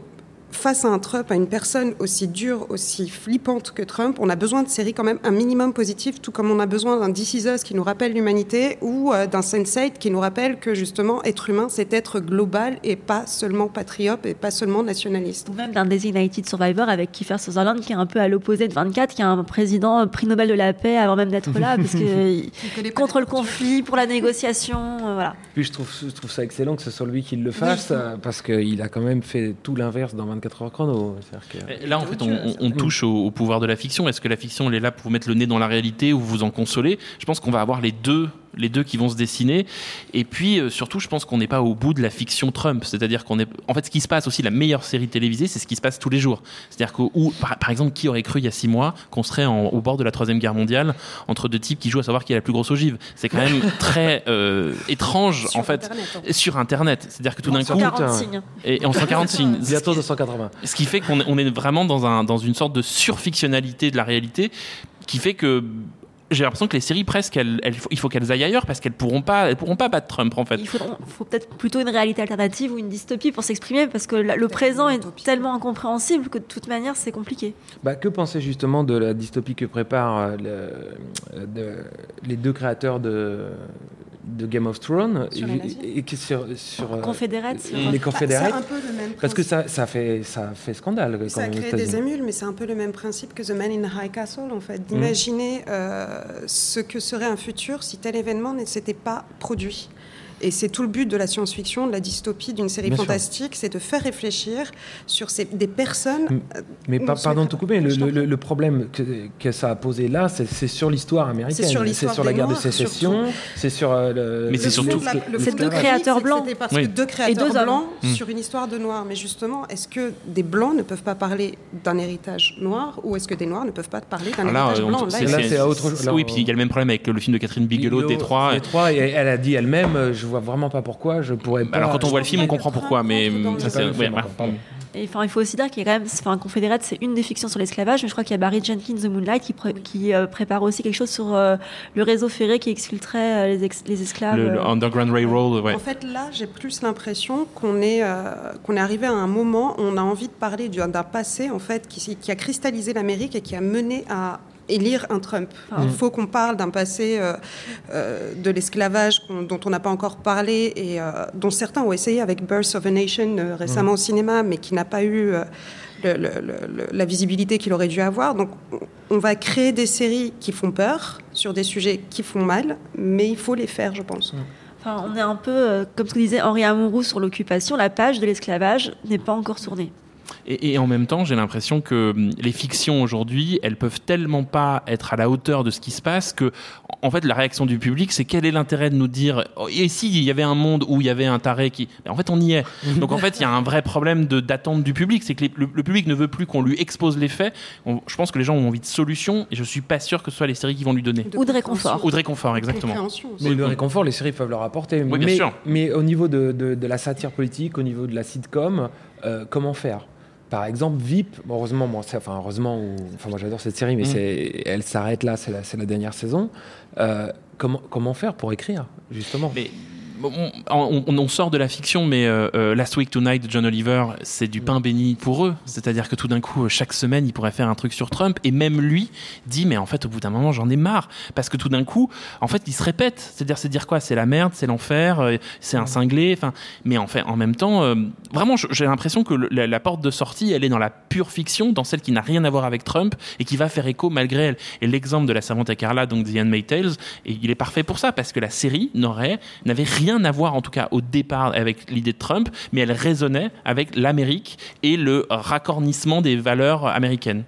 face à un Trump, à une personne aussi dure, aussi flippante que Trump, on a besoin de séries quand même un minimum positif, tout comme on a besoin d'un This Is Us qui nous rappelle l'humanité ou euh, d'un Sense8 qui nous rappelle que justement être humain, c'est être global et pas seulement patriote et pas seulement nationaliste. Ou même d'un Designated Survivor avec Kiefer Sutherland qui est un peu à l'opposé de 24, qui est un président euh, prix Nobel de la paix avant même d'être là, parce que contre le conflit, pour la négociation, euh, voilà. Puis je trouve, je trouve ça excellent que ce soit lui qui le fasse, euh, parce qu'il a quand même fait tout l'inverse dans 24 heures chrono. Que- Là, en fait, on touche au, au pouvoir de la fiction. Est-ce que la fiction, elle est là pour vous mettre le nez dans la réalité ou vous en consoler? Je pense qu'on va avoir les deux, les deux qui vont se dessiner. Et puis, euh, surtout, je pense qu'on n'est pas au bout de la fiction Trump. C'est-à-dire qu'on est, en fait, ce qui se passe aussi, la meilleure série télévisée, c'est ce qui se passe tous les jours. C'est-à-dire que, où, par, par exemple, qui aurait cru il y a six mois qu'on serait en- au bord de la troisième guerre mondiale entre deux types qui jouent à savoir qui a la plus grosse ogive? C'est quand même très euh, étrange, en fait, sur Internet. C'est-à-dire que tout d'un coup, 140 signes. et, et en 140 signes. Bientôt 280. Ce qui fait qu'on est, on est vraiment dans, un, dans une sorte de surfictionnalité de la réalité qui fait que j'ai l'impression que les séries presque, elles, elles- il faut qu'elles aillent ailleurs parce qu'elles pourront pas, elles pourront pas battre Trump en fait. Il faudra- faut peut-être plutôt une réalité alternative ou une dystopie pour s'exprimer, parce que la- le présent est tellement incompréhensible que de toute manière c'est compliqué. Bah, que penser justement de la dystopie que préparent euh, le- de- les deux créateurs de, de Game of Thrones Sur et, et sur, sur euh, les Bah, Confédérates c'est un peu le même parce que ça, ça fait ça fait scandale quand Ça a créé des émules, mais c'est un peu le même principe que The Man in the High Castle, en fait, Mhm. d'imaginer euh, ce que serait un futur si tel événement ne s'était pas produit. Et c'est tout le but de la science-fiction, de la dystopie, d'une série Bien sûr. fantastique, c'est de faire réfléchir sur ces, des personnes. Euh, Mais pas- se pardon de te couper, le, le- le problème que, que ça a posé là, c'est c'est sur l'histoire américaine, C'est sur l'histoire la guerre de sécession, c'est sur euh, le. Mais c'est le- surtout- Le fait de la- le le- fait de l'esclavage. créateurs blancs. parce Oui. que deux créateurs deux hommes. blancs Mm. sur une histoire de noirs. Mais justement, est-ce que des blancs ne peuvent pas parler d'un héritage noir ou est-ce que des noirs ne peuvent pas parler d'un Alors là, héritage on- blanc? c'est- Là, c'est- c'est à autre chose. Là, Oui, puis il y a le même problème avec le film de Catherine Bigelow, Détroit. Détroit, et elle a dit elle-même, euh, je vois vraiment pas pourquoi, je pourrais pas. Alors quand on voit le film, on comprend pourquoi, mais ça, c'est- ouais. Et enfin, il faut aussi dire qu'il y a quand même, enfin, Confédérate, c'est une des fictions sur l'esclavage, mais je crois qu'il y a Barry Jenkins The Moonlight qui, pré- qui euh, prépare aussi quelque chose sur euh, le réseau ferré qui exfiltrerait euh, les, ex- les esclaves. Le, le. Underground Railroad, ouais. En fait, là, j'ai plus l'impression qu'on est, euh, qu'on est arrivé à un moment où on a envie de parler du- d'un passé en fait, qui, qui a cristallisé l'Amérique et qui a mené à élire un Trump. Ah. Il faut qu'on parle d'un passé euh, euh, de l'esclavage dont on n'a pas encore parlé et euh, dont certains ont essayé avec Birth of a Nation euh, récemment au cinéma, mais qui n'a pas eu euh, le- le- le- le- la visibilité qu'il aurait dû avoir. Donc, on- va créer des séries qui font peur sur des sujets qui font mal, mais il faut les faire, je pense. Enfin, on est un peu, euh, comme ce que disait Henri Amourou sur l'occupation, la page de l'esclavage n'est pas encore tournée. Et, et en même temps, j'ai l'impression que hum, les fictions aujourd'hui, elles peuvent tellement pas être à la hauteur de ce qui se passe que, en fait, la réaction du public, c'est quel est l'intérêt de nous dire oh, et si il y avait un monde où il y avait un taré qui, en fait, on y est. Donc en fait, il y a un vrai problème de d'attente du public, c'est que les- le, le public ne veut plus qu'on lui expose les faits. On- je pense que les gens ont envie de solutions et je suis pas sûr que ce soit les séries qui vont lui donner. Ou de réconfort. Ou de réconfort, exactement. Mais le réconfort, les séries peuvent leur apporter. Oui, bien mais, sûr. mais au niveau de, de- de la satire politique, au niveau de la sitcom, euh, comment faire? Par exemple, VIP, heureusement, moi, enfin, heureusement, ou- enfin, moi j'adore cette série, mais Mm. c'est, elle s'arrête là, c'est la, c'est la dernière saison. Euh, comment, comment faire pour écrire, justement? Mais on, sort de la fiction, mais euh, euh, Last Week Tonight de John Oliver, c'est du pain béni pour eux. C'est-à-dire que tout d'un coup, euh, chaque semaine, il pourrait faire un truc sur Trump. Et même lui dit, mais en fait, au bout d'un moment, j'en ai marre. Parce que tout d'un coup, en fait, il se répète. C'est-à-dire, c'est dire quoi? C'est la merde, c'est l'enfer, c'est un cinglé. Enfin, mais en fait, en même temps, vraiment, j'ai l'impression que la, porte de sortie, elle est dans la pure fiction, dans celle qui n'a rien à voir avec Trump et qui va faire écho malgré elle. Et l'exemple de la servante écarlate, donc The Handmaid's Tales, et il est parfait pour ça parce que la série n'aurait n'avait rien à voir en tout cas au départ avec l'idée de Trump, mais elle résonnait avec l'Amérique et le raccornissement des valeurs américaines.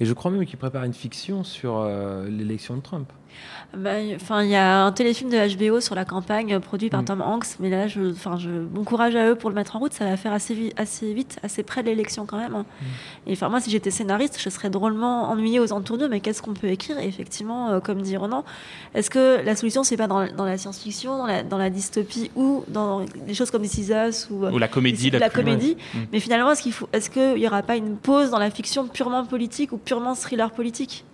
Et je crois même qu'il prépare une fiction sur euh, l'élection de Trump. Bah, Enfin, il y a un téléfilm de HBO sur la campagne euh, produit par Mm. Tom Hanks, mais là, je, enfin, je, bon courage à eux pour le mettre en route. Ça va faire assez, vi- assez vite, assez près de l'élection quand même. hein. Et enfin, moi, si j'étais scénariste, je serais drôlement ennuyée aux entourneux. Mais qu'est-ce qu'on peut écrire Et effectivement, euh, comme dit Ronan, est-ce que la solution, c'est pas dans, dans la science-fiction, dans la, dans la dystopie ou dans des choses comme This Is Us ou, euh, Ou la comédie, la, comédie. Mm. Mais finalement, est-ce qu'il faut, est-ce qu'il y aura pas une pause dans la fiction purement politique ou purement thriller politique?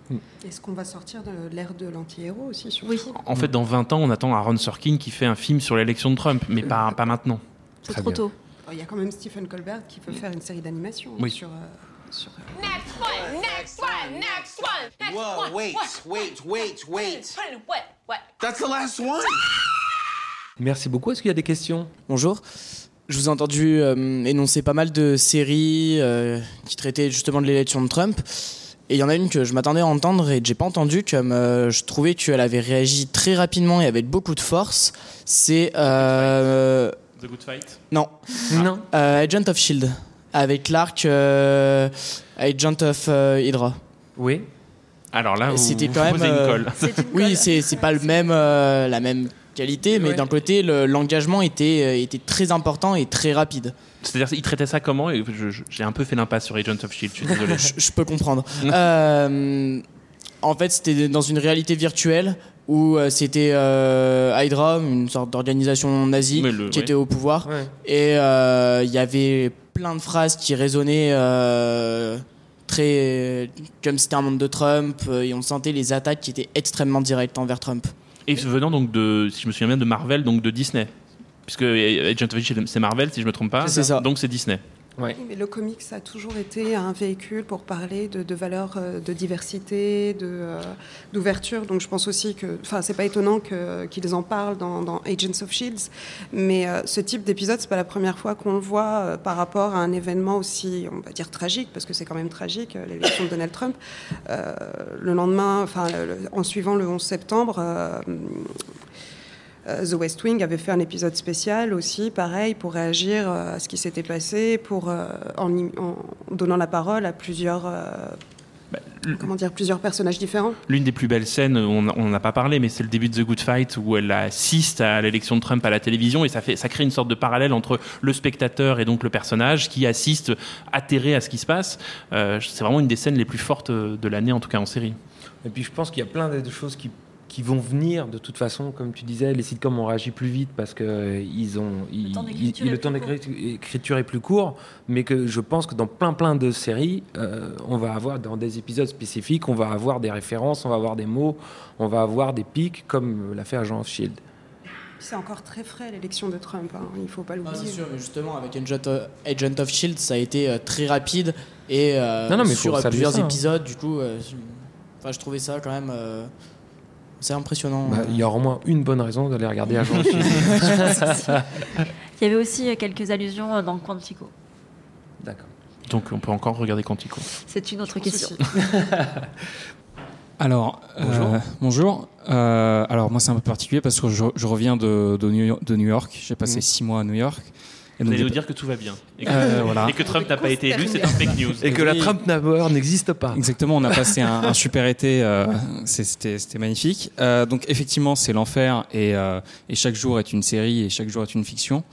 Est-ce qu'on va sortir de l'ère de l'anti-héros aussi surtout Oui. En fait, dans 20 ans, on attend Aaron Sorkin qui fait un film sur l'élection de Trump, mais pas, pas maintenant. C'est trop tôt. Il y a quand même Stephen Colbert qui peut faire une série d'animation Oui. sur. euh, sur euh, Next one, next one, next one, next Whoa, one. wait, wait, wait, wait. What? What? That's the last one. Merci beaucoup. Est-ce qu'il y a des questions? Bonjour. Je vous ai entendu euh, énoncer pas mal de séries euh, qui traitaient justement de l'élection de Trump. Et il y en a une que je m'attendais à entendre et que j'ai pas entendu, comme euh, je trouvais qu'elle avait réagi très rapidement et avec beaucoup de force. C'est. euh, The Good Fight non. Non. Euh, Agent of Shield. Avec l'arc euh, Agent of euh, Hydra. Oui. Alors là, vous, C'était vous quand même. posez une euh, colle. oui, c'est c'est pas le même, euh, la même qualité, mais Ouais. d'un côté, le- l'engagement était, euh, était très important et très rapide. C'est-à-dire, il traitait ça comment J'ai un peu fait l'impasse sur Agent of Shield, je suis désolé. je, je peux comprendre. Euh, en fait, c'était dans une réalité virtuelle où euh, c'était euh, Hydra, une sorte d'organisation nazie le- qui ouais. était au pouvoir. Ouais. Et euh, il y avait plein de phrases qui résonnaient euh, très comme c'était un monde de Trump et on sentait les attaques qui étaient extrêmement directes envers Trump. Et venant donc de, si je me souviens bien, de Marvel, donc de Disney. Puisque Agent of Shield, c'est Marvel, si je me trompe pas. C'est ça. Donc c'est Disney. Ouais. Oui, mais le comics a toujours été un véhicule pour parler de, de valeurs euh, de diversité, de, euh, d'ouverture. Donc je pense aussi que, enfin, c'est pas étonnant qu'ils en parlent dans, dans Agents of Shields. Mais euh, ce type d'épisode, c'est pas la première fois qu'on le voit euh, par rapport à un événement aussi, on va dire tragique, parce que c'est quand même tragique, euh, l'élection de Donald Trump. Euh, le lendemain, enfin, le- le- en suivant le 11 septembre. Euh, The West Wing avait fait un épisode spécial aussi, pareil, pour réagir euh, à ce qui s'était passé, pour, euh, en, donnant la parole à plusieurs, euh, comment dire, plusieurs personnages différents. L'une des plus belles scènes, on n'en a pas parlé, mais c'est le début de The Good Fight où elle assiste à l'élection de Trump à la télévision et ça, fait, ça crée une sorte de parallèle entre le spectateur et donc le personnage qui assiste atterré à ce qui se passe. Euh, c'est vraiment une des scènes les plus fortes de l'année, en tout cas en série. Et puis je pense qu'il y a plein de choses qui, qui vont venir de toute façon, comme tu disais, les sitcoms ont réagi plus vite parce que euh, ils ont ils- le temps d'écriture est plus court, mais que je pense que dans plein plein de séries, euh, on va avoir dans des épisodes spécifiques, on va avoir des références, on va avoir des mots, on va avoir des pics comme l'a fait Agent of Shield. C'est encore très frais l'élection de Trump, hein, il ne faut pas Ah, l'oublier. c'est sûr, mais justement, avec Agent of, Shield, ça a été euh, très rapide et euh, Non, non, mais sur plusieurs ça, hein. épisodes, du coup, euh, je trouvais ça quand même assez impressionnant. Bah, Il y aura au moins une bonne raison d'aller regarder Agent. Il y avait aussi euh, quelques allusions euh, dans Quantico. D'accord. Donc on peut encore regarder Quantico. C'est une autre question. Alors, Bonjour. euh, bonjour. Euh, alors moi c'est un peu particulier parce que je, je reviens de, de New York. de New York. J'ai passé Mhm. six mois à New York. Et Vous allez nous dire que tout va bien. Et que, Euh, voilà. et que Trump n'a pas été élu, c'est un fake news. Et que la. Trump Tower n'existe pas. Exactement, on a passé un, un super été, euh, c'était magnifique. Euh, donc effectivement, c'est l'enfer et, euh, et chaque jour est une série et chaque jour est une fiction.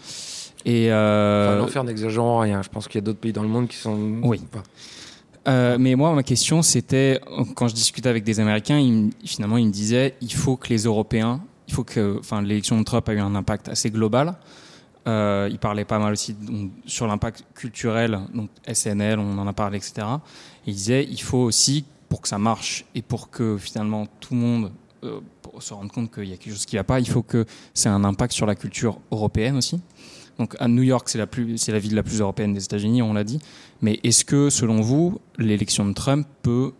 Et euh, Enfin, L'enfer n'exagérons rien. Je pense qu'il y a d'autres pays dans le monde qui sont. Oui. Euh, mais moi, ma question, c'était quand je discutais avec des Américains, ils finalement, ils me disaient il faut que les Européens, il faut que, enfin, l'élection de Trump a eu un impact assez global. Euh, il parlait pas mal aussi sur l'impact culturel, donc SNL, on en a parlé, etc. Et il disait il faut aussi pour que ça marche et pour que finalement tout le monde euh, se rendre compte qu'il y a quelque chose qui va pas, il faut que c'est un impact sur la culture européenne aussi. Donc à New York, c'est la, c'est la ville la plus européenne des États-Unis, on l'a dit. Mais est-ce que, selon vous, l'élection de Trump peut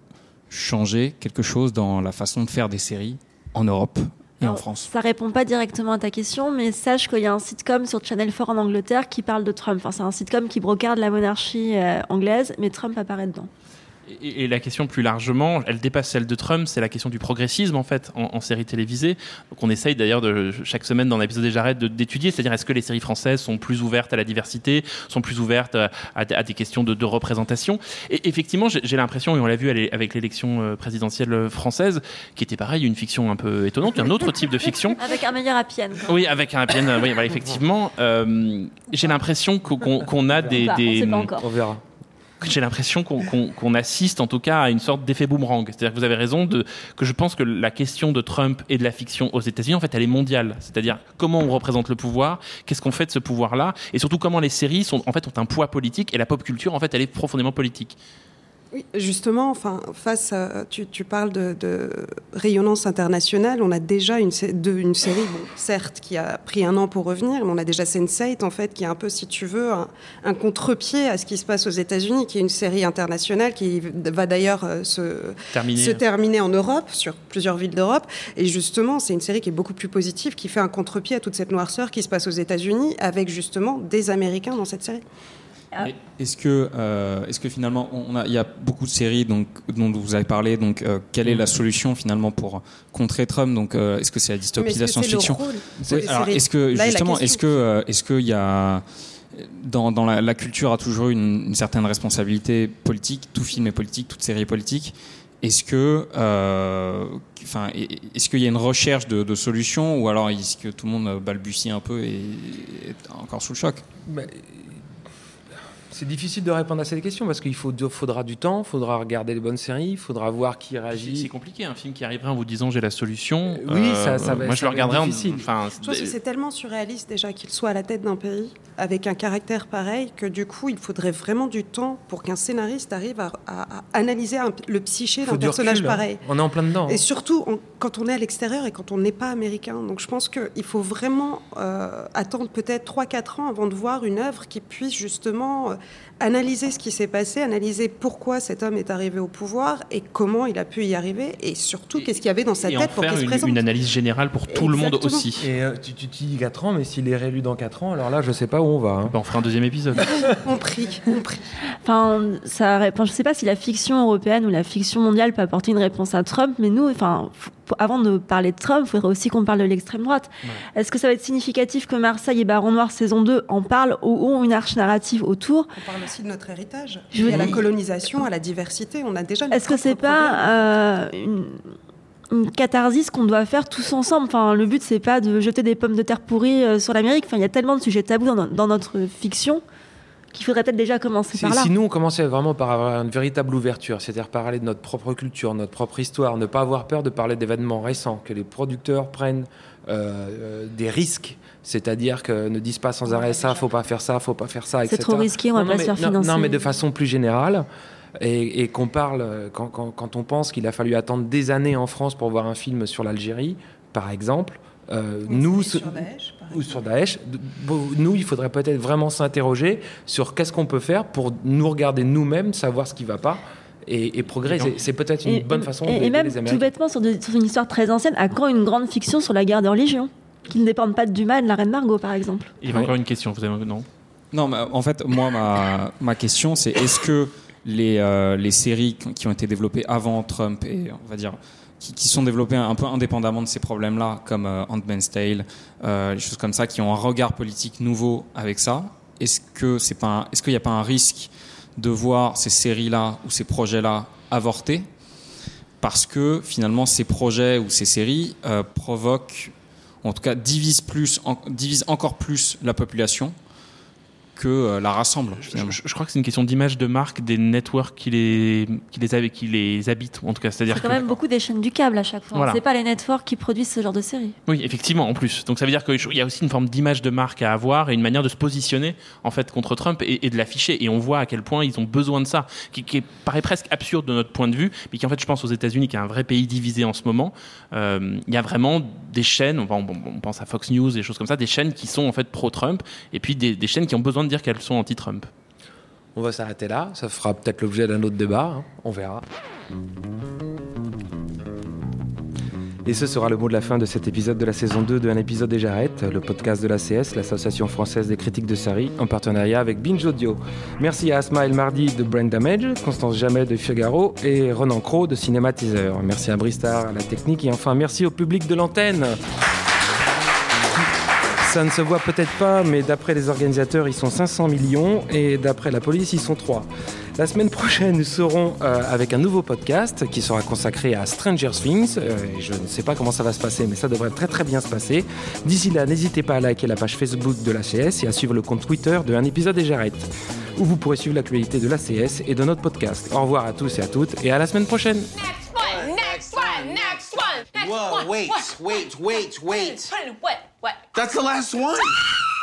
changer quelque chose dans la façon de faire des séries en Europe? Et en France Ça répond pas directement à ta question, mais sache qu'il y a un sitcom sur Channel 4 en Angleterre qui parle de Trump. Enfin, c'est un sitcom qui brocarde la monarchie euh, anglaise, mais Trump apparaît dedans. Et, et la question plus largement, elle dépasse celle de Trump, c'est la question du progressisme en fait en, en série télévisée. Donc on essaye d'ailleurs de chaque semaine dans l'épisode des Jarrettes de- d'étudier, c'est-à-dire est-ce que les séries françaises sont plus ouvertes à la diversité, sont plus ouvertes à, à des- à des questions de, de représentation? Et effectivement, j'ai l'impression, et on l'a vu avec l'élection euh, présidentielle française, qui était pareil, une fiction un peu étonnante, un autre type de fiction. Avec un meilleur quoi. Oui, avec un happy end, oui, voilà, effectivement. euh, j'ai l'impression qu'on a des, On on des- sait pas encore. On verra. J'ai l'impression qu'on assiste en tout cas à une sorte d'effet boomerang. C'est-à-dire que vous avez raison que je pense que la question de Trump et de la fiction aux États-Unis, en fait, elle est mondiale. C'est-à-dire comment on représente le pouvoir, qu'est-ce qu'on fait de ce pouvoir-là, et surtout comment les séries en fait, ont un poids politique et la pop culture, en fait, elle est profondément politique. Oui, justement, enfin, face à, tu, tu parles de, de rayonnance internationale, on a déjà une, sé- de- une série, bon, certes, qui a pris un an pour revenir, mais on a déjà Sense8, en fait, qui est un peu, si tu veux, un, un contre-pied à ce qui se passe aux États-Unis, qui est une série internationale qui va d'ailleurs euh, se, Terminer. se terminer en Europe, sur plusieurs villes d'Europe. Et justement, c'est une série qui est beaucoup plus positive, qui fait un contre-pied à toute cette noirceur qui se passe aux États-Unis, avec justement des Américains dans cette série. Mais Est-ce que, euh, est-ce que finalement, on a, il y a beaucoup de séries donc, dont vous avez parlé. Donc, euh, quelle est la solution finalement pour contrer Trump Donc, euh, est-ce que c'est la dystopie, est-ce la science-fiction Oui, alors, est-ce que Là est justement, est-ce que, euh, est-ce qu'il y a dans, dans la, la culture a toujours eu une, une certaine responsabilité politique. Tout film est politique, toute série est politique. Est-ce que, euh, enfin, est-ce qu'il y a une recherche de, de solutions ou alors est-ce que tout le monde balbutie un peu et est encore sous le choc? Bah, C'est difficile de répondre à cette question parce qu'il faut, faudra du temps, il faudra regarder les bonnes séries, il faudra voir qui C'est réagit. compliqué, un film qui arriverait en vous disant j'ai la solution. Oui, Euh, ça- ça va- Moi, je le être en. Enfin, Je pense que c'est tellement surréaliste déjà qu'il soit à la tête d'un pays avec un caractère pareil que du coup il faudrait vraiment du temps pour qu'un scénariste arrive à, à- à analyser un- le psyché d'un du personnage recul, hein. pareil. On est en plein dedans. Et surtout en- quand on est à l'extérieur et quand on n'est pas américain. Donc je pense qu'il faut vraiment euh, attendre peut-être 3-4 ans avant de voir une œuvre qui puisse justement euh, analyser ce qui s'est passé, analyser pourquoi cet homme est arrivé au pouvoir et comment il a pu y arriver et surtout qu'est-ce qu'il y avait dans sa et en tête pour faire qu'il se une, présente. une analyse générale pour tout le monde aussi. Et euh, tu, tu, tu dis 4 ans, mais s'il est réélu dans 4 ans, alors là, je sais pas où on va. hein. On fera un deuxième épisode. compris, compris. Enfin, ça. Je sais pas si la fiction européenne ou la fiction mondiale peut apporter une réponse à Trump, mais nous, enfin, avant de parler de Trump, il faudrait aussi qu'on parle de l'extrême droite. Est-ce que ça va être significatif que Marseille et Baron Noir saison 2 en parlent ou ont une arche narrative autour? On parle aussi de notre héritage. Je veux à la colonisation, à la diversité. On a déjà. Est-ce que c'est pas euh, une, une catharsis qu'on doit faire tous ensemble? Enfin, le but c'est pas de jeter des pommes de terre pourries euh, sur l'Amérique. Enfin, il y a tellement de sujets tabous dans, no- dans notre fiction qu'il faudrait peut-être déjà commencer par là. si nous, on commençait vraiment par avoir une véritable ouverture, c'est-à-dire parler de notre propre culture, notre propre histoire, ne pas avoir peur de parler d'événements récents, que les producteurs prennent euh, euh, des risques, c'est-à-dire que ne disent pas sans arrêt ça, faut pas faire ça, faut pas faire ça, C'est etc. trop risqué, on va non, pas non, se mais- faire non, financer. Non, mais de façon plus générale. Et, et qu'on parle, quand, quand- quand on pense qu'il a fallu attendre des années en France pour voir un film sur l'Algérie, par exemple, euh, nous, ce- ou sur Daesh, nous, il faudrait peut-être vraiment s'interroger sur qu'est-ce qu'on peut faire pour nous regarder nous-mêmes, savoir ce qui va pas et, et progresser. C'est peut-être une Et- bonne et- façon et, d'aider et même les tout bêtement sur, de- sur une histoire très ancienne, à quand une grande fiction sur la guerre de religion qui ne dépendent pas du mal de la reine Margot, par exemple? Il y avait encore une question, vous avez non? Non, mais en fait, moi, ma, ma question, c'est est-ce que les, euh, les séries qui ont été développées avant Trump et, on va dire, qui, qui sont développées un peu indépendamment de ces problèmes-là, comme euh, Handmaid's Tale, euh, les choses comme ça, qui ont un regard politique nouveau avec ça, est-ce que c'est pas, est-ce qu'il n'y a pas un risque de voir ces séries-là ou ces projets-là avorter parce que finalement ces projets ou ces séries euh, provoquent, en tout cas divisent plus, en- divisent encore plus la population que euh, la rassemble. Finalement. Je, je crois que c'est une question d'image de marque des networks qui les, qui les, qui les habitent, en tout cas. C'est-à-dire C'est quand que- même beaucoup des chaînes du câble à chaque fois. Voilà. C'est pas les networks qui produisent ce genre de série. Oui, effectivement, en plus. Donc ça veut dire qu'il y a aussi une forme d'image de marque à avoir et une manière de se positionner en fait contre Trump et, et de l'afficher. Et on voit à quel point ils ont besoin de ça, qui, qui paraît presque absurde de notre point de vue, mais qui en fait, je pense aux États-Unis, qui est un vrai pays divisé en ce moment. euh, Il y a vraiment des chaînes, on, on- on pense à Fox News, des choses comme ça, des chaînes qui sont en fait pro-Trump, et puis des, des chaînes qui ont besoin de dire qu'elles sont anti-Trump. On va s'arrêter là. Ça fera peut-être l'objet d'un autre débat. hein. On verra. Et ce sera le mot de la fin de cet épisode de la saison 2 de Un épisode des Jarrettes, le podcast de l'ACS, l'Association française des critiques de séries, en partenariat avec Binge Audio. Merci à Asma El Mardi de Brain Damage, Constance Jamet de Figaro et Renan Cros de Cinéma Teaser. Merci à Bristar à la technique et enfin merci au public de l'antenne. Ça ne se voit peut-être pas, mais d'après les organisateurs, ils sont 500 millions et d'après la police, ils sont 3. La semaine prochaine, nous serons euh, avec un nouveau podcast qui sera consacré à Stranger Things. Euh, et je ne sais pas comment ça va se passer, mais ça devrait très très bien se passer. D'ici là, n'hésitez pas à liker la page Facebook de l'ACS et à suivre le compte Twitter de Un épisode des Jarrettes, où vous pourrez suivre l'actualité de l'ACS et de notre podcast. Au revoir à tous et à toutes et à la semaine prochaine. One, next one, next one, next Whoa, one. wait, what? wait, wait, wait. What? What? What? That's the last one.